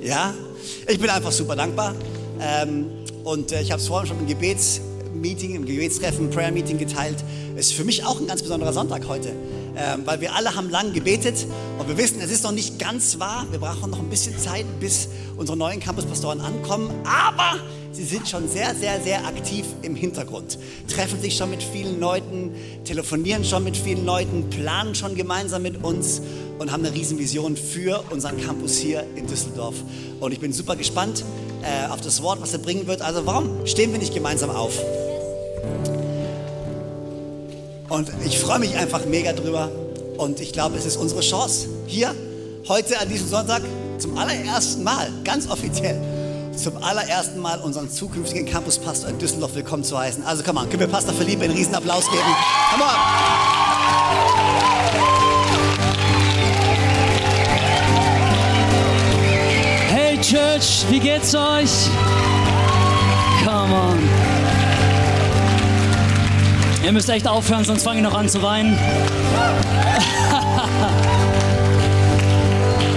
Ja? Ich bin einfach super dankbar. Ähm, und äh, ich habe es vorhin schon im Gebetsmeeting, im Gebetstreffen, Prayer Meeting geteilt. Es ist für mich auch ein ganz besonderer Sonntag heute ähm, weil wir alle haben lang gebetet und wir wissen, es ist noch nicht ganz wahr. Wir brauchen noch ein bisschen Zeit, bis unsere neuen Campuspastoren ankommen. Aber sie sind schon sehr, sehr, sehr aktiv im Hintergrund. Treffen sich schon mit vielen Leuten, telefonieren schon mit vielen Leuten, planen schon gemeinsam mit uns und haben eine Riesenvision für unseren Campus hier in Düsseldorf. Und ich bin super gespannt äh, auf das Wort, was er bringen wird. Also warum stehen wir nicht gemeinsam auf? Und ich freue mich einfach mega drüber. Und ich glaube, es ist unsere Chance, hier heute an diesem Sonntag zum allerersten Mal, ganz offiziell, zum allerersten Mal unseren zukünftigen Campuspastor in Düsseldorf willkommen zu heißen. Also komm on, können wir Pastor Philippe einen riesen Applaus geben? Come on! Church, wie geht's euch? Come on. Ihr müsst echt aufhören, sonst fange ich noch an zu weinen.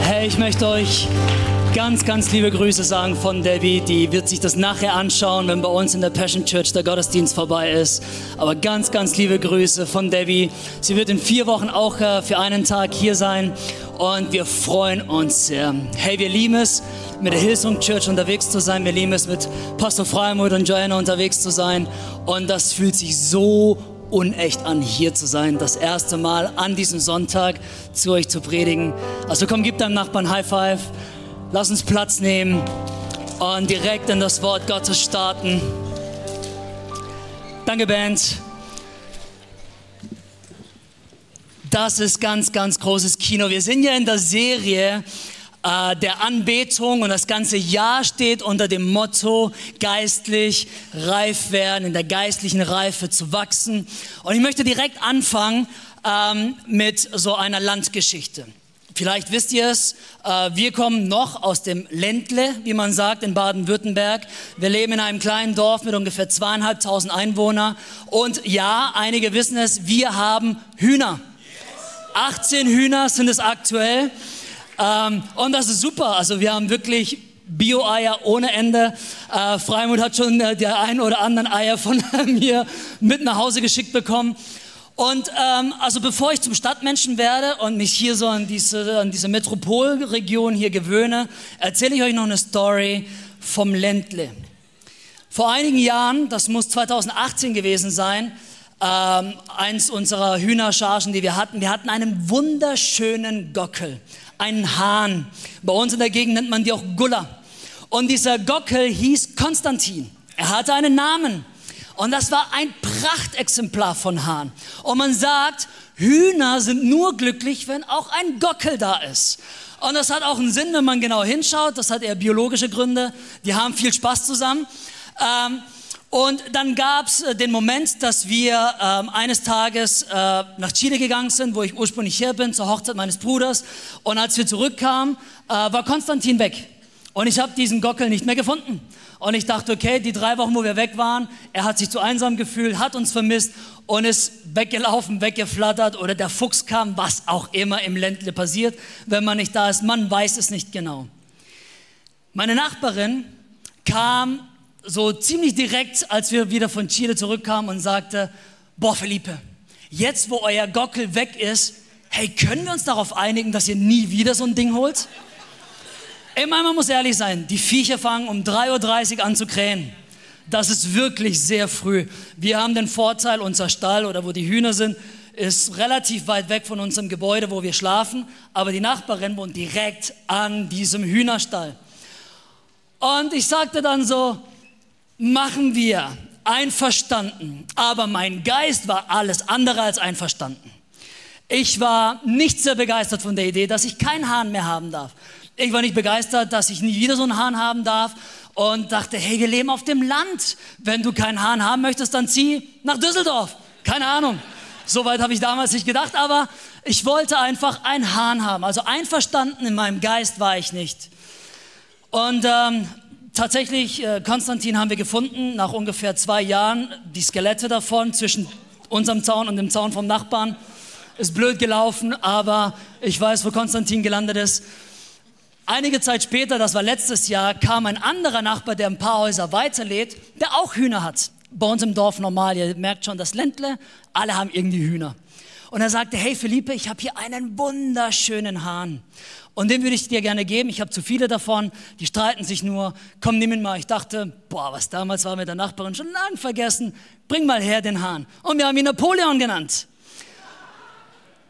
hey, ich möchte euch ganz, ganz liebe Grüße sagen von Debbie. Die wird sich das nachher anschauen, wenn bei uns in der Passion Church der Gottesdienst vorbei ist. Aber ganz, ganz liebe Grüße von Debbie. Sie wird in vier Wochen auch äh, für einen Tag hier sein und wir freuen uns sehr. Hey, wir lieben es, mit der Hillsong Church unterwegs zu sein. Wir lieben es, mit Pastor Freimuth und Joanna unterwegs zu sein. Und das fühlt sich so unecht an, hier zu sein. Das erste Mal an diesem Sonntag zu euch zu predigen. Also komm, gib deinem Nachbarn High Five. Lass uns Platz nehmen und direkt in das Wort Gottes starten. Danke, Band. Das ist ganz, ganz großes Kino. Wir sind ja in der Serie äh, der Anbetung und das ganze Jahr steht unter dem Motto, geistlich reif werden, in der geistlichen Reife zu wachsen. Und ich möchte direkt anfangen ähm, mit so einer Landgeschichte. Vielleicht wisst ihr es, äh, wir kommen noch aus dem Ländle, wie man sagt, in Baden-Württemberg. Wir leben in einem kleinen Dorf mit ungefähr zweieinhalbtausend Einwohnern. Und ja, einige wissen es, wir haben Hühner. 18 Hühner sind es aktuell. Ähm, und das ist super. Also wir haben wirklich Bio-Eier ohne Ende. Äh, Freimut hat schon äh, die ein oder anderen Eier von mir mit nach Hause geschickt bekommen. Und ähm, also bevor ich zum Stadtmenschen werde und mich hier so an diese, an diese Metropolregion hier gewöhne, erzähle ich euch noch eine Story vom Ländle. Vor einigen Jahren, das muss 2018 gewesen sein, ähm, eins unserer Hühnerchargen, die wir hatten. Wir hatten einen wunderschönen Gockel, einen Hahn. Bei uns in der Gegend nennt man die auch Gulla. Und dieser Gockel hieß Konstantin. Er hatte einen Namen. Und das war ein Prachtexemplar von Hahn. Und man sagt, Hühner sind nur glücklich, wenn auch ein Gockel da ist. Und das hat auch einen Sinn, wenn man genau hinschaut. Das hat eher biologische Gründe. Die haben viel Spaß zusammen. Ähm, und dann gab es äh, den Moment, dass wir ähm, eines Tages äh, nach Chile gegangen sind, wo ich ursprünglich her bin, zur Hochzeit meines Bruders. Und als wir zurückkamen, äh, war Konstantin weg. Und ich habe diesen Gockel nicht mehr gefunden. Und ich dachte, okay, die drei Wochen, wo wir weg waren, er hat sich zu einsam gefühlt, hat uns vermisst und ist weggelaufen, weggeflattert oder der Fuchs kam, was auch immer im Ländle passiert, wenn man nicht da ist. Man weiß es nicht genau. Meine Nachbarin kam so ziemlich direkt, als wir wieder von Chile zurückkamen und sagte, boah, Felipe, jetzt wo euer Gockel weg ist, hey, können wir uns darauf einigen, dass ihr nie wieder so ein Ding holt? Ey, man muss ehrlich sein, die Viecher fangen um 3.30 Uhr an zu krähen. Das ist wirklich sehr früh. Wir haben den Vorteil, unser Stall oder wo die Hühner sind, ist relativ weit weg von unserem Gebäude, wo wir schlafen, aber die Nachbarin wohnt direkt an diesem Hühnerstall. Und ich sagte dann so, machen wir einverstanden. Aber mein Geist war alles andere als einverstanden. Ich war nicht sehr begeistert von der Idee, dass ich keinen Hahn mehr haben darf. Ich war nicht begeistert, dass ich nie wieder so einen Hahn haben darf und dachte, hey, wir leben auf dem Land. Wenn du keinen Hahn haben möchtest, dann zieh nach Düsseldorf. Keine Ahnung. Soweit habe ich damals nicht gedacht, aber ich wollte einfach einen Hahn haben. Also einverstanden in meinem Geist war ich nicht. Und ähm, tatsächlich, äh, Konstantin haben wir gefunden, nach ungefähr zwei Jahren, die Skelette davon zwischen unserem Zaun und dem Zaun vom Nachbarn. Ist blöd gelaufen, aber ich weiß, wo Konstantin gelandet ist. Einige Zeit später, das war letztes Jahr, kam ein anderer Nachbar, der ein paar Häuser weiterlädt, der auch Hühner hat. Bei uns im Dorf normal, ihr merkt schon, das Ländle, alle haben irgendwie Hühner. Und er sagte, hey Philippe, ich habe hier einen wunderschönen Hahn. Und den würde ich dir gerne geben. Ich habe zu viele davon. Die streiten sich nur. Komm, nimm ihn mal. Ich dachte, boah, was damals war mit der Nachbarin schon lang vergessen. Bring mal her den Hahn. Und wir haben ihn Napoleon genannt.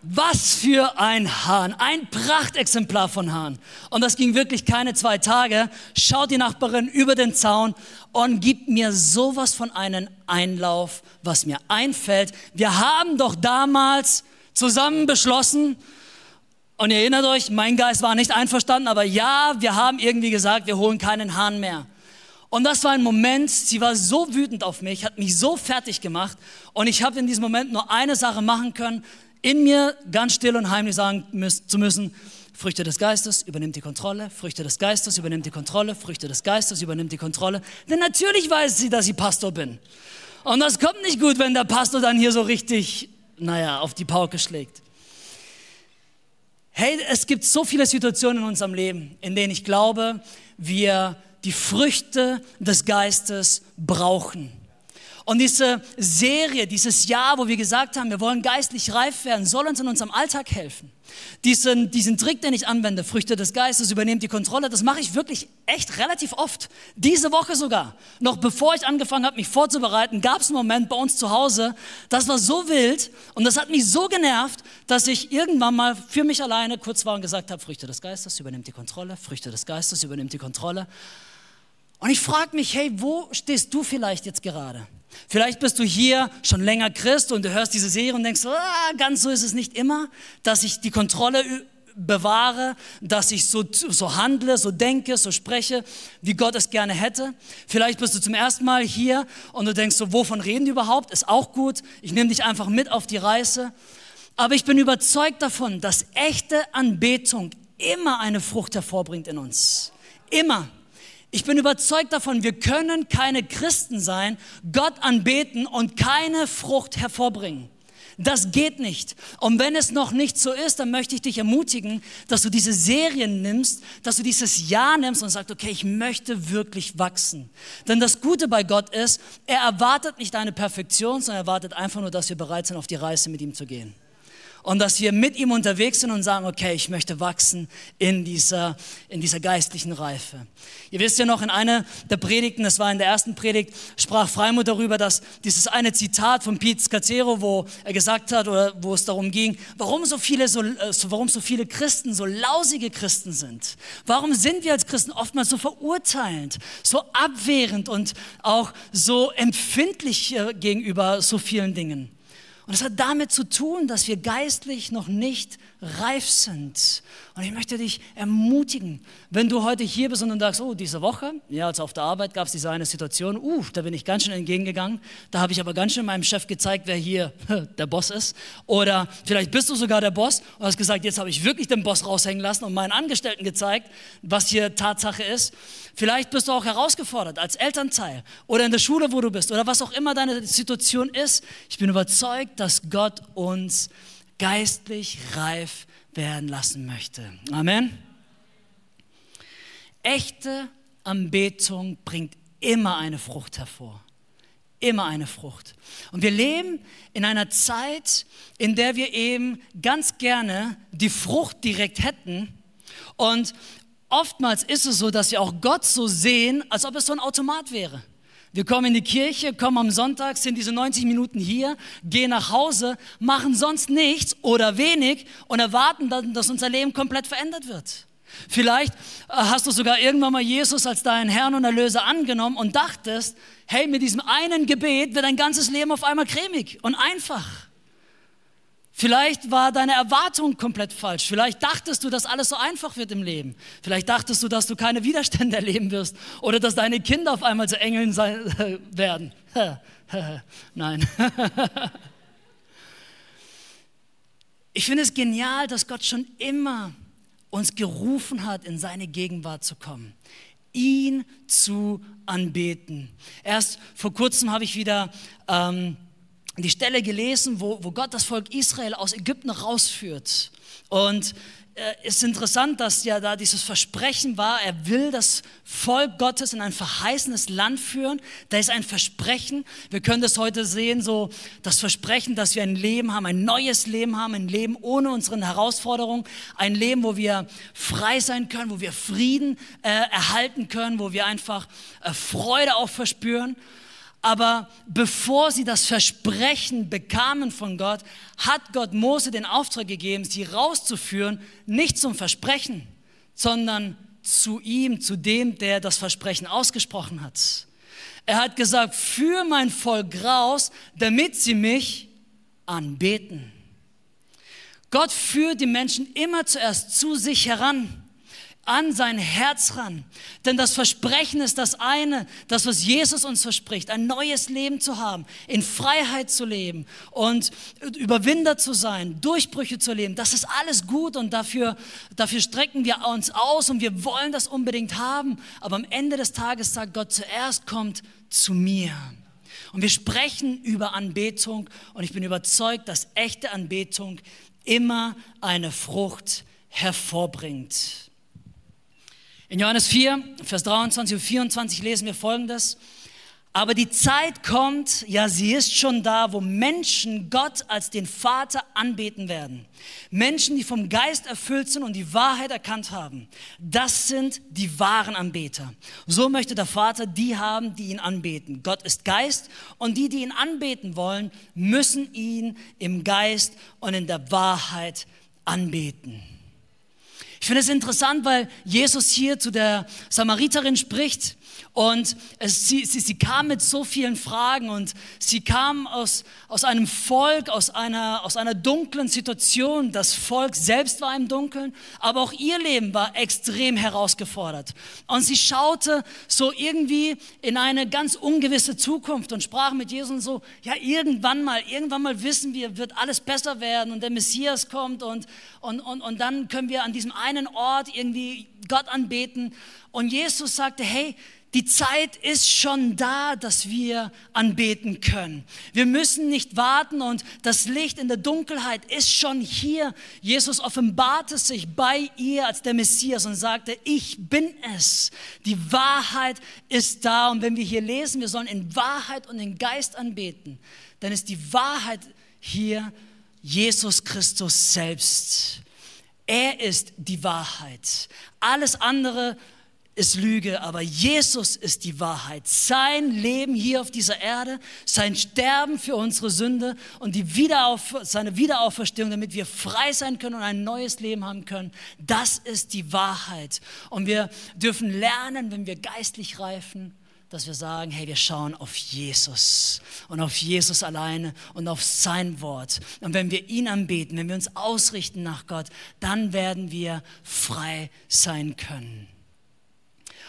Was für ein Hahn, ein Prachtexemplar von Hahn. Und das ging wirklich keine zwei Tage. Schaut die Nachbarin über den Zaun und gibt mir sowas von einem Einlauf, was mir einfällt. Wir haben doch damals zusammen beschlossen, und ihr erinnert euch, mein Geist war nicht einverstanden, aber ja, wir haben irgendwie gesagt, wir holen keinen Hahn mehr. Und das war ein Moment, sie war so wütend auf mich, hat mich so fertig gemacht und ich habe in diesem Moment nur eine Sache machen können, in mir ganz still und heimlich sagen zu müssen, Früchte des Geistes übernimmt die Kontrolle, Früchte des Geistes übernimmt die Kontrolle, Früchte des Geistes übernimmt die Kontrolle. Denn natürlich weiß sie, dass ich Pastor bin. Und das kommt nicht gut, wenn der Pastor dann hier so richtig, naja, auf die Pauke schlägt. Hey, es gibt so viele Situationen in unserem Leben, in denen ich glaube, wir die Früchte des Geistes brauchen. Und diese Serie, dieses Jahr, wo wir gesagt haben, wir wollen geistlich reif werden, soll uns in unserem Alltag helfen. Diesen, diesen Trick, den ich anwende, Früchte des Geistes, übernehmt die Kontrolle, das mache ich wirklich echt relativ oft. Diese Woche sogar. Noch bevor ich angefangen habe, mich vorzubereiten, gab es einen Moment bei uns zu Hause, das war so wild und das hat mich so genervt, dass ich irgendwann mal für mich alleine kurz war und gesagt habe, Früchte des Geistes, übernimmt die Kontrolle, Früchte des Geistes, übernimmt die Kontrolle. Und ich frage mich, hey, wo stehst du vielleicht jetzt gerade? Vielleicht bist du hier schon länger Christ und du hörst diese Serie und denkst, ah, ganz so ist es nicht immer, dass ich die Kontrolle bewahre, dass ich so, so handle, so denke, so spreche, wie Gott es gerne hätte. Vielleicht bist du zum ersten Mal hier und du denkst so, wovon reden die überhaupt? Ist auch gut. Ich nehme dich einfach mit auf die Reise. Aber ich bin überzeugt davon, dass echte Anbetung immer eine Frucht hervorbringt in uns. Immer. Ich bin überzeugt davon, wir können keine Christen sein, Gott anbeten und keine Frucht hervorbringen. Das geht nicht. Und wenn es noch nicht so ist, dann möchte ich dich ermutigen, dass du diese Serien nimmst, dass du dieses Ja nimmst und sagst, okay, ich möchte wirklich wachsen. Denn das Gute bei Gott ist, er erwartet nicht eine Perfektion, sondern er erwartet einfach nur, dass wir bereit sind, auf die Reise mit ihm zu gehen und dass wir mit ihm unterwegs sind und sagen, okay, ich möchte wachsen in dieser, in dieser geistlichen Reife. Ihr wisst ja noch, in einer der Predigten, das war in der ersten Predigt, sprach Freimut darüber, dass dieses eine Zitat von Pete Scacero, wo er gesagt hat, oder wo es darum ging, warum so viele, so, äh, warum so viele Christen so lausige Christen sind. Warum sind wir als Christen oftmals so verurteilend, so abwehrend und auch so empfindlich äh, gegenüber so vielen Dingen? Und es hat damit zu tun, dass wir geistlich noch nicht reif sind. Und ich möchte dich ermutigen, wenn du heute hier bist und du sagst, oh, diese Woche, ja, also auf der Arbeit gab es diese eine Situation, uh, da bin ich ganz schön entgegengegangen. Da habe ich aber ganz schön meinem Chef gezeigt, wer hier der Boss ist. Oder vielleicht bist du sogar der Boss und hast gesagt, jetzt habe ich wirklich den Boss raushängen lassen und meinen Angestellten gezeigt, was hier Tatsache ist. Vielleicht bist du auch herausgefordert als Elternteil oder in der Schule, wo du bist oder was auch immer deine Situation ist. Ich bin überzeugt, dass Gott uns geistlich reif werden lassen möchte. Amen. Echte Anbetung bringt immer eine Frucht hervor. Immer eine Frucht. Und wir leben in einer Zeit, in der wir eben ganz gerne die Frucht direkt hätten. Und oftmals ist es so, dass wir auch Gott so sehen, als ob es so ein Automat wäre. Wir kommen in die Kirche, kommen am Sonntag, sind diese 90 Minuten hier, gehen nach Hause, machen sonst nichts oder wenig und erwarten dann, dass unser Leben komplett verändert wird. Vielleicht äh, hast du sogar irgendwann mal Jesus als deinen Herrn und Erlöser angenommen und dachtest, hey, mit diesem einen Gebet wird dein ganzes Leben auf einmal cremig und einfach. Vielleicht war deine Erwartung komplett falsch. Vielleicht dachtest du, dass alles so einfach wird im Leben. Vielleicht dachtest du, dass du keine Widerstände erleben wirst oder dass deine Kinder auf einmal zu Engeln sein, werden. Nein. Ich finde es genial, dass Gott schon immer uns gerufen hat, in seine Gegenwart zu kommen, ihn zu anbeten. Erst vor kurzem habe ich wieder ähm, die Stelle gelesen, wo, wo Gott das Volk Israel aus Ägypten rausführt. Und äh, es ist interessant, dass ja da dieses Versprechen war, er will das Volk Gottes in ein verheißenes Land führen. Da ist ein Versprechen. Wir können das heute sehen, so das Versprechen, dass wir ein Leben haben, ein neues Leben haben, ein Leben ohne unseren Herausforderungen, ein Leben, wo wir frei sein können, wo wir Frieden äh, erhalten können, wo wir einfach äh, Freude auch verspüren. Aber bevor sie das Versprechen bekamen von Gott, hat Gott Mose den Auftrag gegeben, sie rauszuführen, nicht zum Versprechen, sondern zu ihm, zu dem, der das Versprechen ausgesprochen hat. Er hat gesagt, führ mein Volk raus, damit sie mich anbeten. Gott führt die Menschen immer zuerst zu sich heran an sein Herz ran. Denn das Versprechen ist das eine, das, was Jesus uns verspricht, ein neues Leben zu haben, in Freiheit zu leben und Überwinder zu sein, Durchbrüche zu leben. Das ist alles gut und dafür, dafür strecken wir uns aus und wir wollen das unbedingt haben. Aber am Ende des Tages sagt Gott, zuerst kommt zu mir. Und wir sprechen über Anbetung und ich bin überzeugt, dass echte Anbetung immer eine Frucht hervorbringt. In Johannes 4, Vers 23 und 24 lesen wir Folgendes. Aber die Zeit kommt, ja sie ist schon da, wo Menschen Gott als den Vater anbeten werden. Menschen, die vom Geist erfüllt sind und die Wahrheit erkannt haben. Das sind die wahren Anbeter. So möchte der Vater die haben, die ihn anbeten. Gott ist Geist und die, die ihn anbeten wollen, müssen ihn im Geist und in der Wahrheit anbeten. Ich finde es interessant, weil Jesus hier zu der Samariterin spricht und es, sie, sie, sie kam mit so vielen Fragen und sie kam aus, aus einem Volk, aus einer, aus einer dunklen Situation. Das Volk selbst war im Dunkeln, aber auch ihr Leben war extrem herausgefordert. Und sie schaute so irgendwie in eine ganz ungewisse Zukunft und sprach mit Jesus und so, ja irgendwann mal, irgendwann mal wissen wir, wird alles besser werden und der Messias kommt und, und, und, und dann können wir an diesem einen Ort irgendwie Gott anbeten. Und Jesus sagte, hey, die Zeit ist schon da, dass wir anbeten können. Wir müssen nicht warten und das Licht in der Dunkelheit ist schon hier. Jesus offenbarte sich bei ihr als der Messias und sagte, ich bin es. Die Wahrheit ist da. Und wenn wir hier lesen, wir sollen in Wahrheit und in Geist anbeten, dann ist die Wahrheit hier Jesus Christus selbst. Er ist die Wahrheit. Alles andere ist Lüge, aber Jesus ist die Wahrheit. Sein Leben hier auf dieser Erde, sein Sterben für unsere Sünde und die Wiederauf seine Wiederauferstehung, damit wir frei sein können und ein neues Leben haben können, das ist die Wahrheit. Und wir dürfen lernen, wenn wir geistlich reifen, dass wir sagen, hey, wir schauen auf Jesus und auf Jesus alleine und auf sein Wort. Und wenn wir ihn anbeten, wenn wir uns ausrichten nach Gott, dann werden wir frei sein können.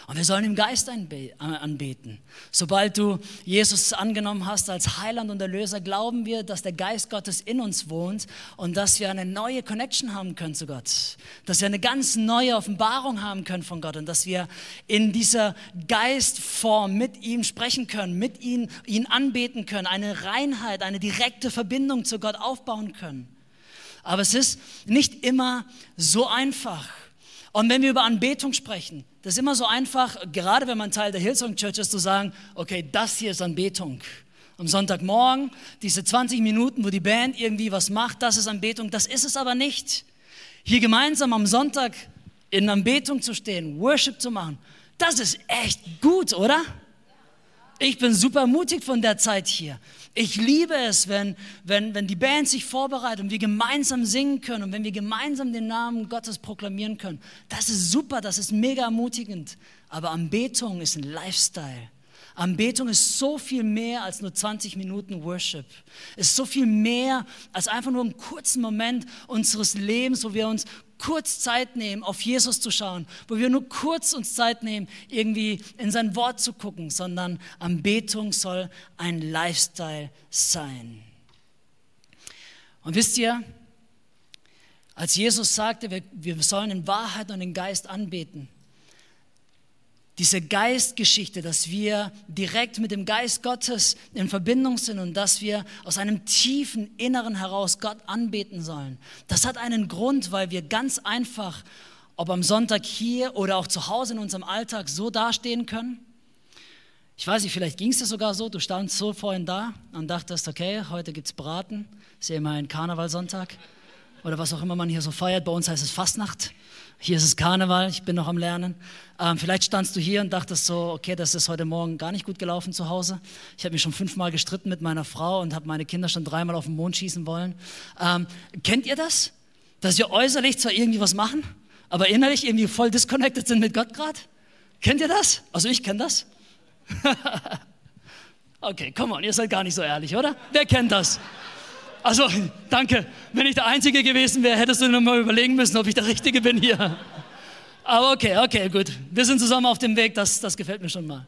Und wir sollen im Geist anbeten. Sobald du Jesus angenommen hast als Heiland und Erlöser, glauben wir, dass der Geist Gottes in uns wohnt und dass wir eine neue Connection haben können zu Gott. Dass wir eine ganz neue Offenbarung haben können von Gott und dass wir in dieser Geistform mit ihm sprechen können, mit ihm ihn anbeten können, eine Reinheit, eine direkte Verbindung zu Gott aufbauen können. Aber es ist nicht immer so einfach. Und wenn wir über Anbetung sprechen, das ist immer so einfach, gerade wenn man Teil der Hillsong Church ist, zu sagen, okay, das hier ist Anbetung. Am Sonntagmorgen, diese 20 Minuten, wo die Band irgendwie was macht, das ist Anbetung. Das ist es aber nicht. Hier gemeinsam am Sonntag in Anbetung zu stehen, Worship zu machen, das ist echt gut, oder? Ich bin super ermutigt von der Zeit hier. Ich liebe es, wenn, wenn, wenn die Band sich vorbereitet und wir gemeinsam singen können und wenn wir gemeinsam den Namen Gottes proklamieren können. Das ist super, das ist mega ermutigend. Aber Anbetung ist ein Lifestyle. Anbetung ist so viel mehr als nur 20 Minuten Worship. Ist so viel mehr als einfach nur einen kurzen Moment unseres Lebens, wo wir uns kurz Zeit nehmen, auf Jesus zu schauen, wo wir nur kurz uns Zeit nehmen, irgendwie in sein Wort zu gucken, sondern Anbetung soll ein Lifestyle sein. Und wisst ihr, als Jesus sagte, wir, wir sollen in Wahrheit und in Geist anbeten, diese Geistgeschichte, dass wir direkt mit dem Geist Gottes in Verbindung sind und dass wir aus einem tiefen Inneren heraus Gott anbeten sollen. Das hat einen Grund, weil wir ganz einfach, ob am Sonntag hier oder auch zu Hause in unserem Alltag, so dastehen können. Ich weiß nicht, vielleicht ging es dir sogar so, du standst so vorhin da und dachtest, okay, heute gibt es Braten, ist ja immer ein Karnevalsonntag oder was auch immer man hier so feiert. Bei uns heißt es Fastnacht. Hier ist es Karneval, ich bin noch am Lernen. Ähm, vielleicht standst du hier und dachtest so, okay, das ist heute Morgen gar nicht gut gelaufen zu Hause. Ich habe mich schon fünfmal gestritten mit meiner Frau und habe meine Kinder schon dreimal auf den Mond schießen wollen. Ähm, kennt ihr das? Dass wir äußerlich zwar irgendwie was machen, aber innerlich irgendwie voll disconnected sind mit Gott gerade? Kennt ihr das? Also ich kenne das. okay, come on, ihr seid gar nicht so ehrlich, oder? Wer kennt das? Also, danke. Wenn ich der Einzige gewesen wäre, hättest du nur mal überlegen müssen, ob ich der Richtige bin hier. Aber okay, okay, gut. Wir sind zusammen auf dem Weg, das, das gefällt mir schon mal.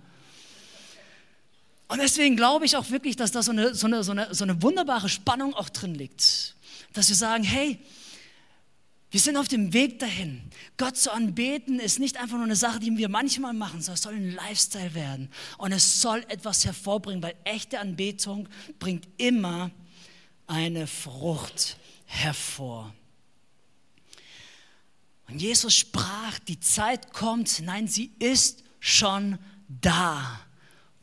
Und deswegen glaube ich auch wirklich, dass da so eine, so, eine, so, eine, so eine wunderbare Spannung auch drin liegt. Dass wir sagen, hey, wir sind auf dem Weg dahin. Gott zu anbeten ist nicht einfach nur eine Sache, die wir manchmal machen, sondern es soll ein Lifestyle werden. Und es soll etwas hervorbringen, weil echte Anbetung bringt immer eine Frucht hervor. Und Jesus sprach, die Zeit kommt, nein, sie ist schon da,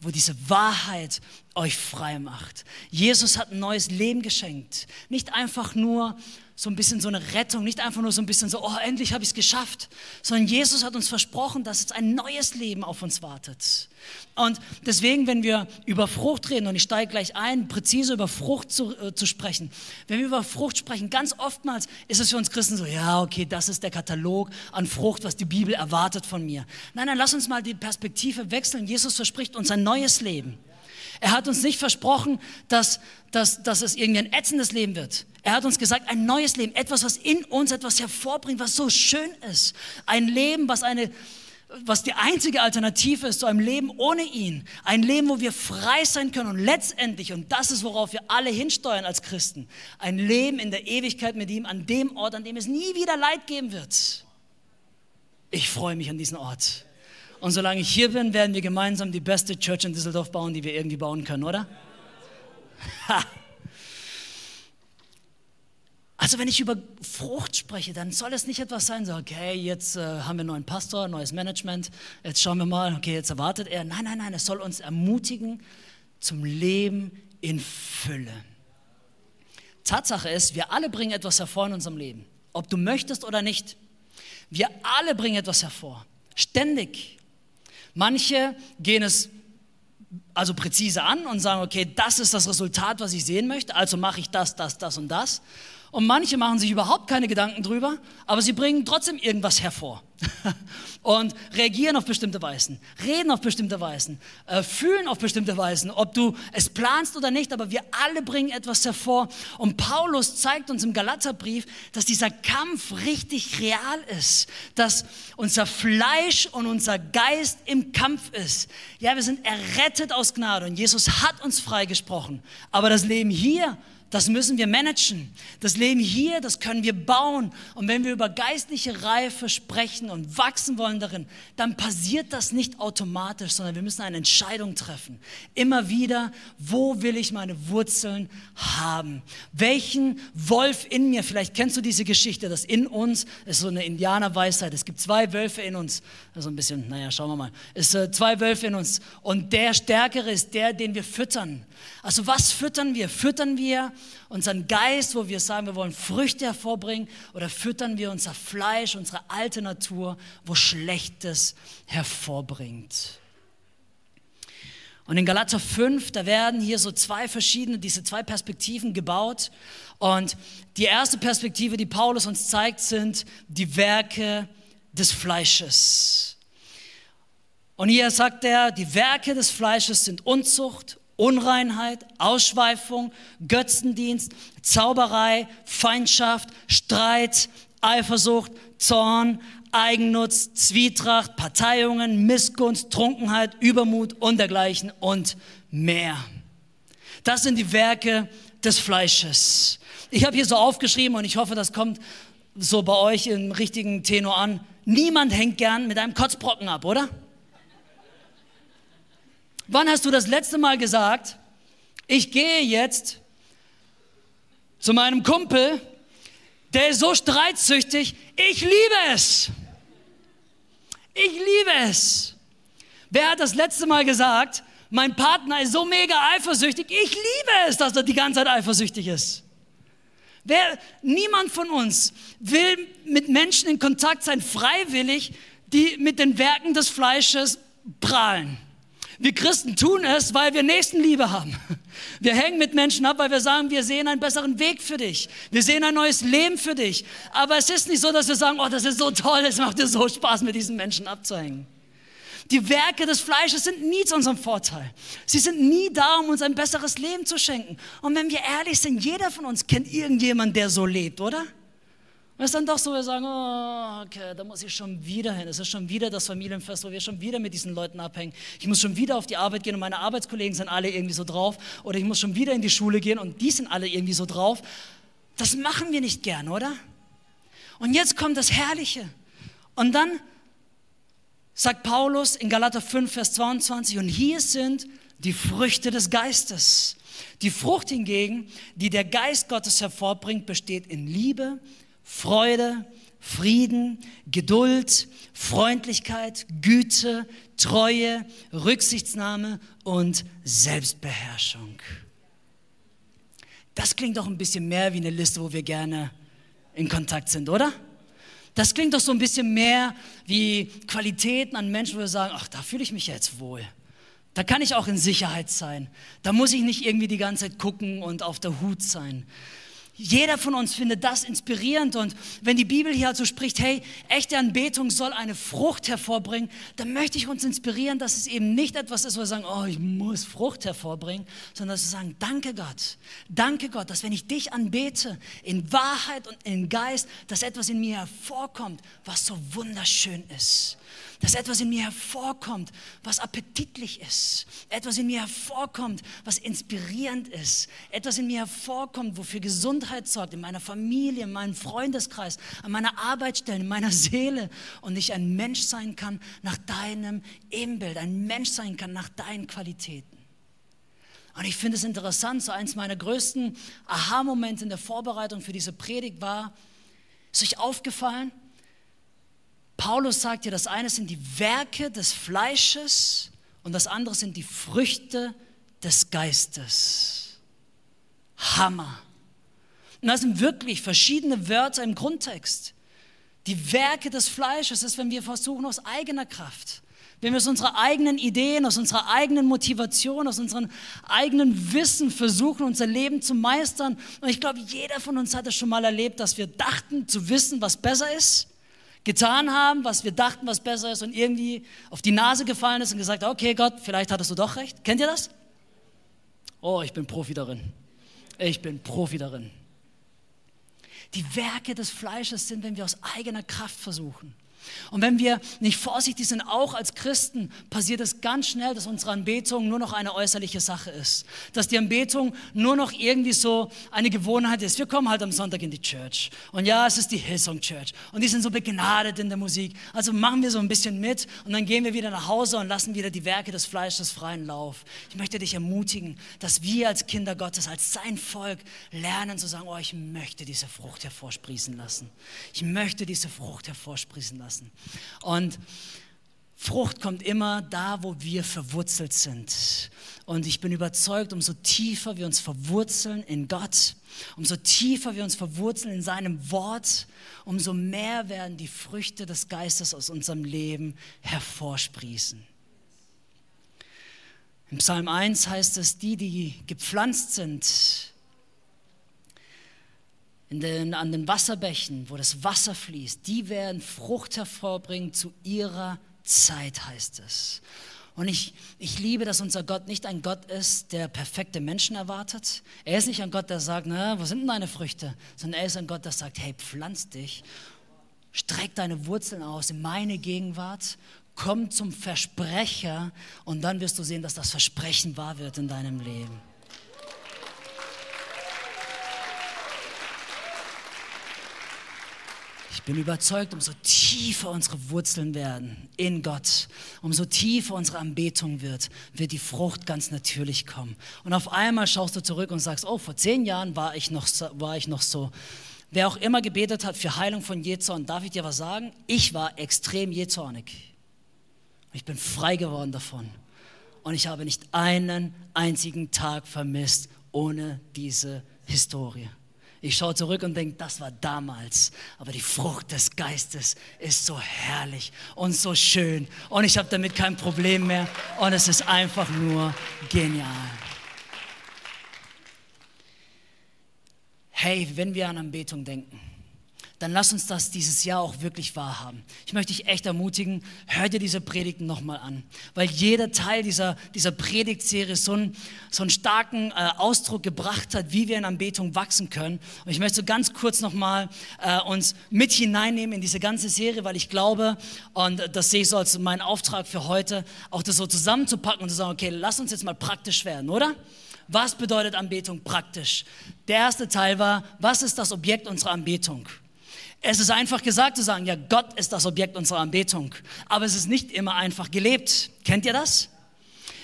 wo diese Wahrheit euch frei macht. Jesus hat ein neues Leben geschenkt. Nicht einfach nur so ein bisschen so eine Rettung, nicht einfach nur so ein bisschen so, oh, endlich habe ich es geschafft, sondern Jesus hat uns versprochen, dass jetzt ein neues Leben auf uns wartet. Und deswegen, wenn wir über Frucht reden, und ich steige gleich ein, präzise über Frucht zu, äh, zu sprechen, wenn wir über Frucht sprechen, ganz oftmals ist es für uns Christen so, ja, okay, das ist der Katalog an Frucht, was die Bibel erwartet von mir. Nein, dann lass uns mal die Perspektive wechseln. Jesus verspricht uns ein neues Leben. Er hat uns nicht versprochen, dass, dass, dass es irgendein ätzendes Leben wird. Er hat uns gesagt, ein neues Leben, etwas, was in uns etwas hervorbringt, was so schön ist. Ein Leben, was eine, was die einzige Alternative ist zu einem Leben ohne ihn. Ein Leben, wo wir frei sein können und letztendlich, und das ist, worauf wir alle hinsteuern als Christen, ein Leben in der Ewigkeit mit ihm, an dem Ort, an dem es nie wieder Leid geben wird. Ich freue mich an diesen Ort. Und solange ich hier bin, werden wir gemeinsam die beste Church in Düsseldorf bauen, die wir irgendwie bauen können, oder? Also wenn ich über Frucht spreche, dann soll es nicht etwas sein, so, okay, jetzt äh, haben wir einen neuen Pastor, neues Management, jetzt schauen wir mal, okay, jetzt erwartet er. Nein, nein, nein, es soll uns ermutigen zum Leben in Fülle. Tatsache ist, wir alle bringen etwas hervor in unserem Leben, ob du möchtest oder nicht. Wir alle bringen etwas hervor, ständig. Manche gehen es also präzise an und sagen, okay, das ist das Resultat, was ich sehen möchte, also mache ich das, das, das und das. Und manche machen sich überhaupt keine Gedanken drüber, aber sie bringen trotzdem irgendwas hervor und reagieren auf bestimmte Weisen, reden auf bestimmte Weisen, äh, fühlen auf bestimmte Weisen, ob du es planst oder nicht, aber wir alle bringen etwas hervor. Und Paulus zeigt uns im Galaterbrief, dass dieser Kampf richtig real ist, dass unser Fleisch und unser Geist im Kampf ist. Ja, wir sind errettet aus Gnade und Jesus hat uns freigesprochen, aber das Leben hier das müssen wir managen. Das Leben hier, das können wir bauen. Und wenn wir über geistliche Reife sprechen und wachsen wollen darin, dann passiert das nicht automatisch, sondern wir müssen eine Entscheidung treffen. Immer wieder, wo will ich meine Wurzeln haben? Welchen Wolf in mir? Vielleicht kennst du diese Geschichte, dass in uns ist so eine Indianerweisheit. Es gibt zwei Wölfe in uns. Also ein bisschen, naja, schauen wir mal. Es sind äh, zwei Wölfe in uns. Und der Stärkere ist der, den wir füttern. Also was füttern wir? Füttern wir unseren Geist, wo wir sagen, wir wollen Früchte hervorbringen, oder füttern wir unser Fleisch, unsere alte Natur, wo Schlechtes hervorbringt? Und in Galater 5, da werden hier so zwei verschiedene, diese zwei Perspektiven gebaut. Und die erste Perspektive, die Paulus uns zeigt, sind die Werke des Fleisches. Und hier sagt er, die Werke des Fleisches sind Unzucht, Unreinheit, Ausschweifung, Götzendienst, Zauberei, Feindschaft, Streit, Eifersucht, Zorn, Eigennutz, Zwietracht, Parteiungen, Missgunst, Trunkenheit, Übermut und dergleichen und mehr. Das sind die Werke des Fleisches. Ich habe hier so aufgeschrieben und ich hoffe, das kommt so bei euch im richtigen Tenor an. Niemand hängt gern mit einem Kotzbrocken ab, oder? Wann hast du das letzte Mal gesagt, ich gehe jetzt zu meinem Kumpel, der ist so streitsüchtig, ich liebe es. Ich liebe es. Wer hat das letzte Mal gesagt, mein Partner ist so mega eifersüchtig, ich liebe es, dass er die ganze Zeit eifersüchtig ist. Wer, niemand von uns will mit Menschen in Kontakt sein, freiwillig, die mit den Werken des Fleisches prahlen. Wir Christen tun es, weil wir Nächstenliebe haben. Wir hängen mit Menschen ab, weil wir sagen, wir sehen einen besseren Weg für dich. Wir sehen ein neues Leben für dich. Aber es ist nicht so, dass wir sagen, oh, das ist so toll, es macht dir so Spaß, mit diesen Menschen abzuhängen. Die Werke des Fleisches sind nie zu unserem Vorteil. Sie sind nie da, um uns ein besseres Leben zu schenken. Und wenn wir ehrlich sind, jeder von uns kennt irgendjemanden, der so lebt, oder? Und es ist dann doch so, wir sagen, oh, okay, da muss ich schon wieder hin. Es ist schon wieder das Familienfest, wo wir schon wieder mit diesen Leuten abhängen. Ich muss schon wieder auf die Arbeit gehen und meine Arbeitskollegen sind alle irgendwie so drauf. Oder ich muss schon wieder in die Schule gehen und die sind alle irgendwie so drauf. Das machen wir nicht gern, oder? Und jetzt kommt das Herrliche. Und dann sagt Paulus in Galater 5, Vers 22, und hier sind die Früchte des Geistes. Die Frucht hingegen, die der Geist Gottes hervorbringt, besteht in Liebe, Freude, Frieden, Geduld, Freundlichkeit, Güte, Treue, Rücksichtsnahme und Selbstbeherrschung. Das klingt doch ein bisschen mehr wie eine Liste, wo wir gerne in Kontakt sind, oder? Das klingt doch so ein bisschen mehr wie Qualitäten an Menschen, wo wir sagen, ach, da fühle ich mich jetzt wohl. Da kann ich auch in Sicherheit sein. Da muss ich nicht irgendwie die ganze Zeit gucken und auf der Hut sein. Jeder von uns findet das inspirierend. Und wenn die Bibel hier also spricht, hey, echte Anbetung soll eine Frucht hervorbringen, dann möchte ich uns inspirieren, dass es eben nicht etwas ist, wo wir sagen, oh, ich muss Frucht hervorbringen, sondern dass wir sagen, danke Gott, danke Gott, dass wenn ich dich anbete, in Wahrheit und in Geist, dass etwas in mir hervorkommt, was so wunderschön ist dass etwas in mir hervorkommt, was appetitlich ist, etwas in mir hervorkommt, was inspirierend ist, etwas in mir hervorkommt, wofür Gesundheit sorgt, in meiner Familie, in meinem Freundeskreis, an meiner Arbeitsstelle, in meiner Seele. Und ich ein Mensch sein kann nach deinem Ebenbild, ein Mensch sein kann nach deinen Qualitäten. Und ich finde es interessant, so eins meiner größten Aha-Momente in der Vorbereitung für diese Predigt war, ist euch aufgefallen, Paulus sagt ja, das eine sind die Werke des Fleisches und das andere sind die Früchte des Geistes. Hammer. Und das sind wirklich verschiedene Wörter im Grundtext. Die Werke des Fleisches ist, wenn wir versuchen aus eigener Kraft, wenn wir aus unserer eigenen Ideen, aus unserer eigenen Motivation, aus unserem eigenen Wissen versuchen, unser Leben zu meistern. Und ich glaube, jeder von uns hat es schon mal erlebt, dass wir dachten zu wissen, was besser ist getan haben, was wir dachten, was besser ist und irgendwie auf die Nase gefallen ist und gesagt, okay Gott, vielleicht hattest du doch recht. Kennt ihr das? Oh, ich bin Profi darin. Ich bin Profi darin. Die Werke des Fleisches sind, wenn wir aus eigener Kraft versuchen. Und wenn wir nicht vorsichtig sind, auch als Christen, passiert es ganz schnell, dass unsere Anbetung nur noch eine äußerliche Sache ist. Dass die Anbetung nur noch irgendwie so eine Gewohnheit ist. Wir kommen halt am Sonntag in die Church. Und ja, es ist die Hillsong Church. Und die sind so begnadet in der Musik. Also machen wir so ein bisschen mit und dann gehen wir wieder nach Hause und lassen wieder die Werke des Fleisches freien Lauf. Ich möchte dich ermutigen, dass wir als Kinder Gottes, als sein Volk lernen zu sagen, oh, ich möchte diese Frucht hervorsprießen lassen. Ich möchte diese Frucht hervorsprießen lassen lassen. Und Frucht kommt immer da, wo wir verwurzelt sind. Und ich bin überzeugt, umso tiefer wir uns verwurzeln in Gott, umso tiefer wir uns verwurzeln in seinem Wort, umso mehr werden die Früchte des Geistes aus unserem Leben hervorsprießen. Im Psalm 1 heißt es, die, die gepflanzt sind, den, an den Wasserbächen, wo das Wasser fließt, die werden Frucht hervorbringen zu ihrer Zeit heißt es. Und ich, ich liebe, dass unser Gott nicht ein Gott ist, der perfekte Menschen erwartet. Er ist nicht ein Gott, der sagt, na, wo sind denn deine Früchte? Sondern er ist ein Gott, der sagt, hey, pflanz dich, streck deine Wurzeln aus in meine Gegenwart, komm zum Versprecher und dann wirst du sehen, dass das Versprechen wahr wird in deinem Leben. Bin überzeugt, umso tiefer unsere Wurzeln werden in Gott, umso tiefer unsere Anbetung wird, wird die Frucht ganz natürlich kommen. Und auf einmal schaust du zurück und sagst, oh, vor zehn Jahren war ich noch, war ich noch so. Wer auch immer gebetet hat für Heilung von Jezorn, darf ich dir was sagen? Ich war extrem jezornig. Ich bin frei geworden davon. Und ich habe nicht einen einzigen Tag vermisst ohne diese Historie. Ich schaue zurück und denke, das war damals. Aber die Frucht des Geistes ist so herrlich und so schön. Und ich habe damit kein Problem mehr. Und es ist einfach nur genial. Hey, wenn wir an Anbetung denken, dann lass uns das dieses Jahr auch wirklich wahrhaben. Ich möchte dich echt ermutigen, hör dir diese Predigten nochmal an, weil jeder Teil dieser, dieser Predigtserie so einen, so einen starken äh, Ausdruck gebracht hat, wie wir in Anbetung wachsen können. Und ich möchte so ganz kurz nochmal äh, uns mit hineinnehmen in diese ganze Serie, weil ich glaube, und das sehe ich so als mein Auftrag für heute, auch das so zusammenzupacken und zu sagen, okay, lass uns jetzt mal praktisch werden, oder? Was bedeutet Anbetung praktisch? Der erste Teil war, was ist das Objekt unserer Anbetung? Es ist einfach gesagt zu sagen, ja, Gott ist das Objekt unserer Anbetung. Aber es ist nicht immer einfach gelebt. Kennt ihr das?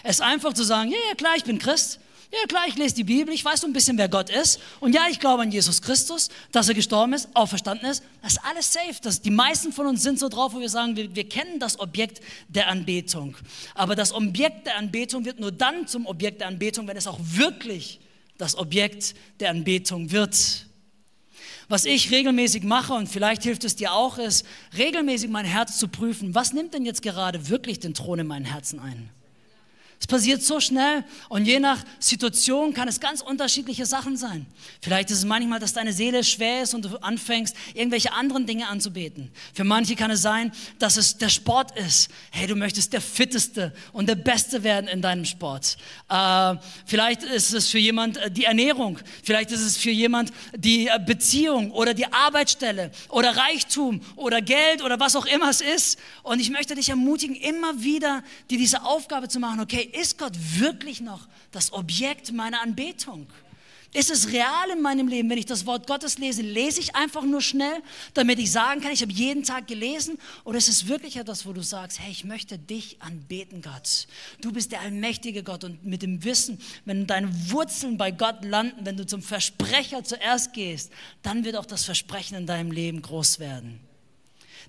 Es ist einfach zu sagen, ja, ja, klar, ich bin Christ. Ja, klar, ich lese die Bibel, ich weiß so ein bisschen, wer Gott ist. Und ja, ich glaube an Jesus Christus, dass er gestorben ist, auferstanden ist. Das ist alles safe. Das, die meisten von uns sind so drauf, wo wir sagen, wir, wir kennen das Objekt der Anbetung. Aber das Objekt der Anbetung wird nur dann zum Objekt der Anbetung, wenn es auch wirklich das Objekt der Anbetung wird. Was ich regelmäßig mache und vielleicht hilft es dir auch, ist regelmäßig mein Herz zu prüfen, was nimmt denn jetzt gerade wirklich den Thron in meinem Herzen ein? Es passiert so schnell und je nach Situation kann es ganz unterschiedliche Sachen sein. Vielleicht ist es manchmal, dass deine Seele schwer ist und du anfängst, irgendwelche anderen Dinge anzubeten. Für manche kann es sein, dass es der Sport ist. Hey, du möchtest der Fitteste und der Beste werden in deinem Sport. Äh, vielleicht ist es für jemand äh, die Ernährung. Vielleicht ist es für jemand die äh, Beziehung oder die Arbeitsstelle oder Reichtum oder Geld oder was auch immer es ist. Und ich möchte dich ermutigen, immer wieder dir diese Aufgabe zu machen, okay, ist Gott wirklich noch das Objekt meiner Anbetung? Ist es real in meinem Leben, wenn ich das Wort Gottes lese? Lese ich einfach nur schnell, damit ich sagen kann, ich habe jeden Tag gelesen? Oder ist es wirklich etwas, wo du sagst, hey, ich möchte dich anbeten, Gott. Du bist der allmächtige Gott und mit dem Wissen, wenn deine Wurzeln bei Gott landen, wenn du zum Versprecher zuerst gehst, dann wird auch das Versprechen in deinem Leben groß werden.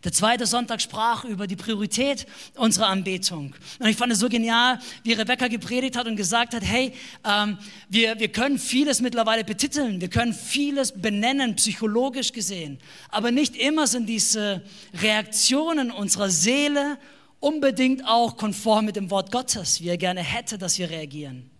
Der zweite Sonntag sprach über die Priorität unserer Anbetung. Und ich fand es so genial, wie Rebecca gepredigt hat und gesagt hat, hey, ähm, wir, wir können vieles mittlerweile betiteln, wir können vieles benennen, psychologisch gesehen. Aber nicht immer sind diese Reaktionen unserer Seele unbedingt auch konform mit dem Wort Gottes, wie er gerne hätte, dass wir reagieren.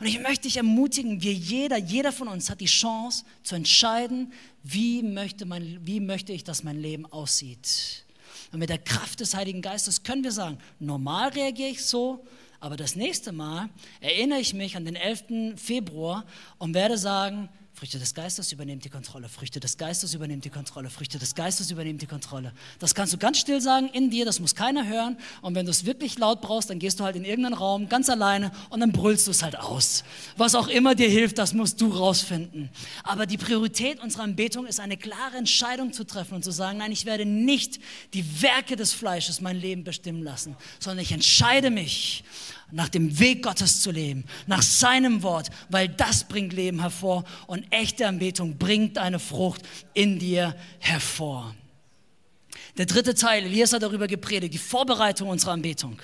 Und ich möchte dich ermutigen, wir jeder, jeder von uns hat die Chance zu entscheiden, wie möchte, mein, wie möchte ich, dass mein Leben aussieht. Und mit der Kraft des Heiligen Geistes können wir sagen, normal reagiere ich so, aber das nächste Mal erinnere ich mich an den 11. Februar und werde sagen, Früchte des Geistes übernehmt die Kontrolle. Früchte des Geistes übernehmt die Kontrolle. Früchte des Geistes übernehmt die Kontrolle. Das kannst du ganz still sagen in dir, das muss keiner hören. Und wenn du es wirklich laut brauchst, dann gehst du halt in irgendeinen Raum ganz alleine und dann brüllst du es halt aus. Was auch immer dir hilft, das musst du rausfinden. Aber die Priorität unserer Anbetung ist eine klare Entscheidung zu treffen und zu sagen, nein, ich werde nicht die Werke des Fleisches mein Leben bestimmen lassen, sondern ich entscheide mich nach dem Weg Gottes zu leben, nach seinem Wort, weil das bringt Leben hervor und echte Anbetung bringt eine Frucht in dir hervor. Der dritte Teil, Elias hat darüber gepredigt, die Vorbereitung unserer Anbetung.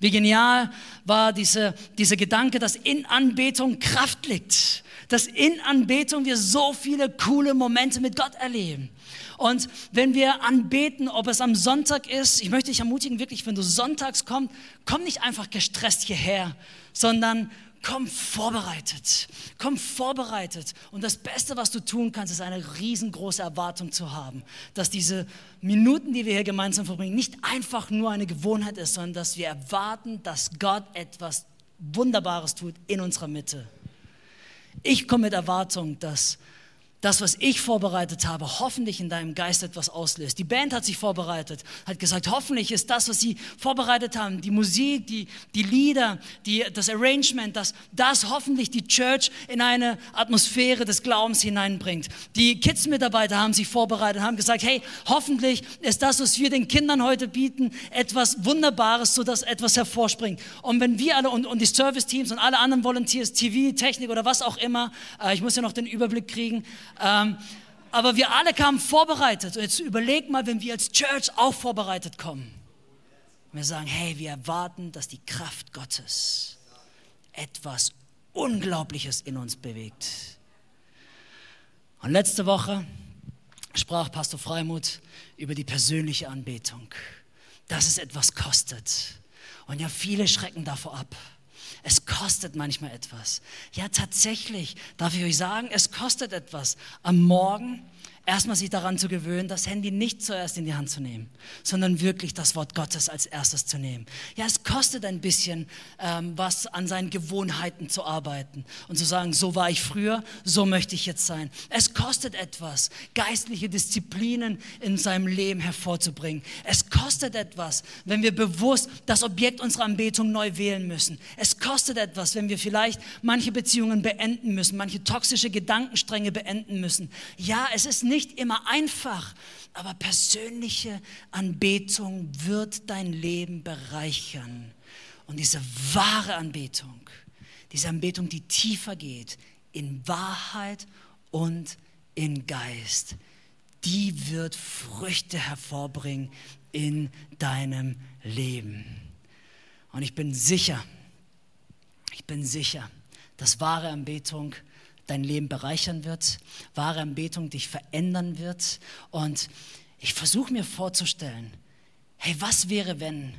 Wie genial war diese, dieser Gedanke, dass in Anbetung Kraft liegt, dass in Anbetung wir so viele coole Momente mit Gott erleben. Und wenn wir anbeten, ob es am Sonntag ist, ich möchte dich ermutigen, wirklich, wenn du sonntags kommst, komm nicht einfach gestresst hierher, sondern komm vorbereitet. Komm vorbereitet. Und das Beste, was du tun kannst, ist eine riesengroße Erwartung zu haben, dass diese Minuten, die wir hier gemeinsam verbringen, nicht einfach nur eine Gewohnheit ist, sondern dass wir erwarten, dass Gott etwas Wunderbares tut in unserer Mitte. Ich komme mit Erwartung, dass das, was ich vorbereitet habe, hoffentlich in deinem Geist etwas auslöst. Die Band hat sich vorbereitet, hat gesagt, hoffentlich ist das, was sie vorbereitet haben, die Musik, die, die Lieder, die, das Arrangement, dass das hoffentlich die Church in eine Atmosphäre des Glaubens hineinbringt. Die Kids-Mitarbeiter haben sich vorbereitet, haben gesagt, hey, hoffentlich ist das, was wir den Kindern heute bieten, etwas Wunderbares, sodass etwas hervorspringt. Und wenn wir alle und, und die Service-Teams und alle anderen Volunteers, TV, Technik oder was auch immer, äh, ich muss ja noch den Überblick kriegen, ähm, aber wir alle kamen vorbereitet. Und jetzt überleg mal, wenn wir als Church auch vorbereitet kommen. Wir sagen, hey, wir erwarten, dass die Kraft Gottes etwas Unglaubliches in uns bewegt. Und letzte Woche sprach Pastor Freimuth über die persönliche Anbetung, dass es etwas kostet. Und ja, viele schrecken davor ab. Es kostet manchmal etwas. Ja, tatsächlich, darf ich euch sagen, es kostet etwas. Am Morgen erstmal sich daran zu gewöhnen, das Handy nicht zuerst in die Hand zu nehmen, sondern wirklich das Wort Gottes als erstes zu nehmen. Ja, es kostet ein bisschen ähm, was an seinen Gewohnheiten zu arbeiten und zu sagen, so war ich früher, so möchte ich jetzt sein. Es kostet etwas, geistliche Disziplinen in seinem Leben hervorzubringen. Es kostet etwas, wenn wir bewusst das Objekt unserer Anbetung neu wählen müssen. Es kostet etwas, wenn wir vielleicht manche Beziehungen beenden müssen, manche toxische Gedankenstränge beenden müssen. Ja, es ist nicht nicht immer einfach, aber persönliche Anbetung wird dein Leben bereichern. Und diese wahre Anbetung, diese Anbetung, die tiefer geht, in Wahrheit und in Geist, die wird Früchte hervorbringen in deinem Leben. Und ich bin sicher, ich bin sicher, dass wahre Anbetung dein Leben bereichern wird, wahre Anbetung dich verändern wird. Und ich versuche mir vorzustellen, hey, was wäre, wenn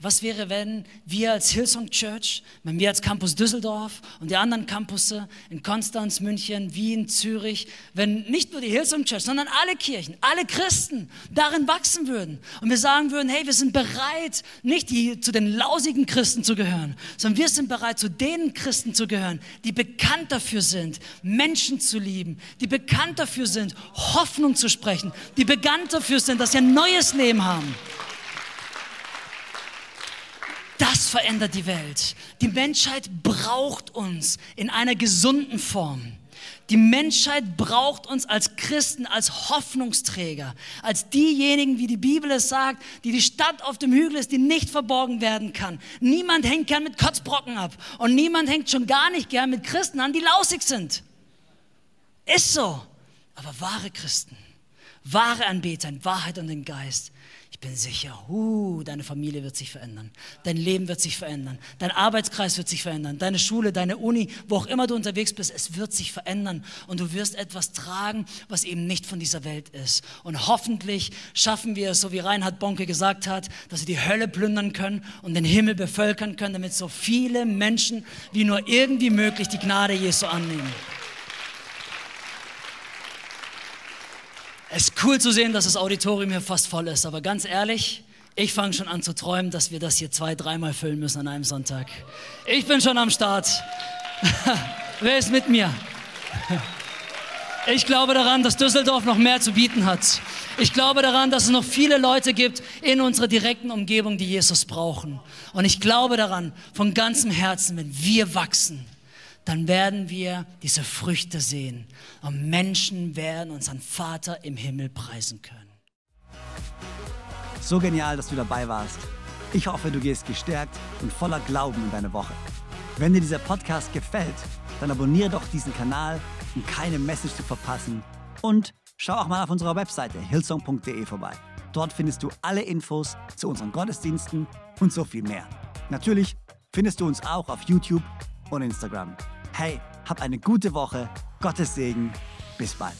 was wäre, wenn wir als Hillsong Church, wenn wir als Campus Düsseldorf und die anderen Campusse in Konstanz, München, Wien, Zürich, wenn nicht nur die Hillsong Church, sondern alle Kirchen, alle Christen darin wachsen würden und wir sagen würden, hey, wir sind bereit, nicht die, zu den lausigen Christen zu gehören, sondern wir sind bereit, zu den Christen zu gehören, die bekannt dafür sind, Menschen zu lieben, die bekannt dafür sind, Hoffnung zu sprechen, die bekannt dafür sind, dass sie ein neues Leben haben. Das verändert die Welt. Die Menschheit braucht uns in einer gesunden Form. Die Menschheit braucht uns als Christen, als Hoffnungsträger, als diejenigen, wie die Bibel es sagt, die die Stadt auf dem Hügel ist, die nicht verborgen werden kann. Niemand hängt gern mit Kotzbrocken ab und niemand hängt schon gar nicht gern mit Christen an, die lausig sind. Ist so. Aber wahre Christen, wahre Anbeter in Wahrheit und in Geist, bin sicher, uh, deine Familie wird sich verändern, dein Leben wird sich verändern, dein Arbeitskreis wird sich verändern, deine Schule, deine Uni, wo auch immer du unterwegs bist, es wird sich verändern. Und du wirst etwas tragen, was eben nicht von dieser Welt ist. Und hoffentlich schaffen wir es, so wie Reinhard Bonke gesagt hat, dass wir die Hölle plündern können und den Himmel bevölkern können, damit so viele Menschen wie nur irgendwie möglich die Gnade Jesu annehmen. Es ist cool zu sehen, dass das Auditorium hier fast voll ist, aber ganz ehrlich, ich fange schon an zu träumen, dass wir das hier zwei, dreimal füllen müssen an einem Sonntag. Ich bin schon am Start. Wer ist mit mir? Ich glaube daran, dass Düsseldorf noch mehr zu bieten hat. Ich glaube daran, dass es noch viele Leute gibt in unserer direkten Umgebung, die Jesus brauchen. Und ich glaube daran von ganzem Herzen, wenn wir wachsen, dann werden wir diese Früchte sehen und Menschen werden unseren Vater im Himmel preisen können. So genial, dass du dabei warst. Ich hoffe, du gehst gestärkt und voller Glauben in deine Woche. Wenn dir dieser Podcast gefällt, dann abonniere doch diesen Kanal, um keine Message zu verpassen. Und schau auch mal auf unserer Webseite hillsong.de vorbei. Dort findest du alle Infos zu unseren Gottesdiensten und so viel mehr. Natürlich findest du uns auch auf YouTube und Instagram. Hey, hab eine gute Woche. Gottes Segen. Bis bald.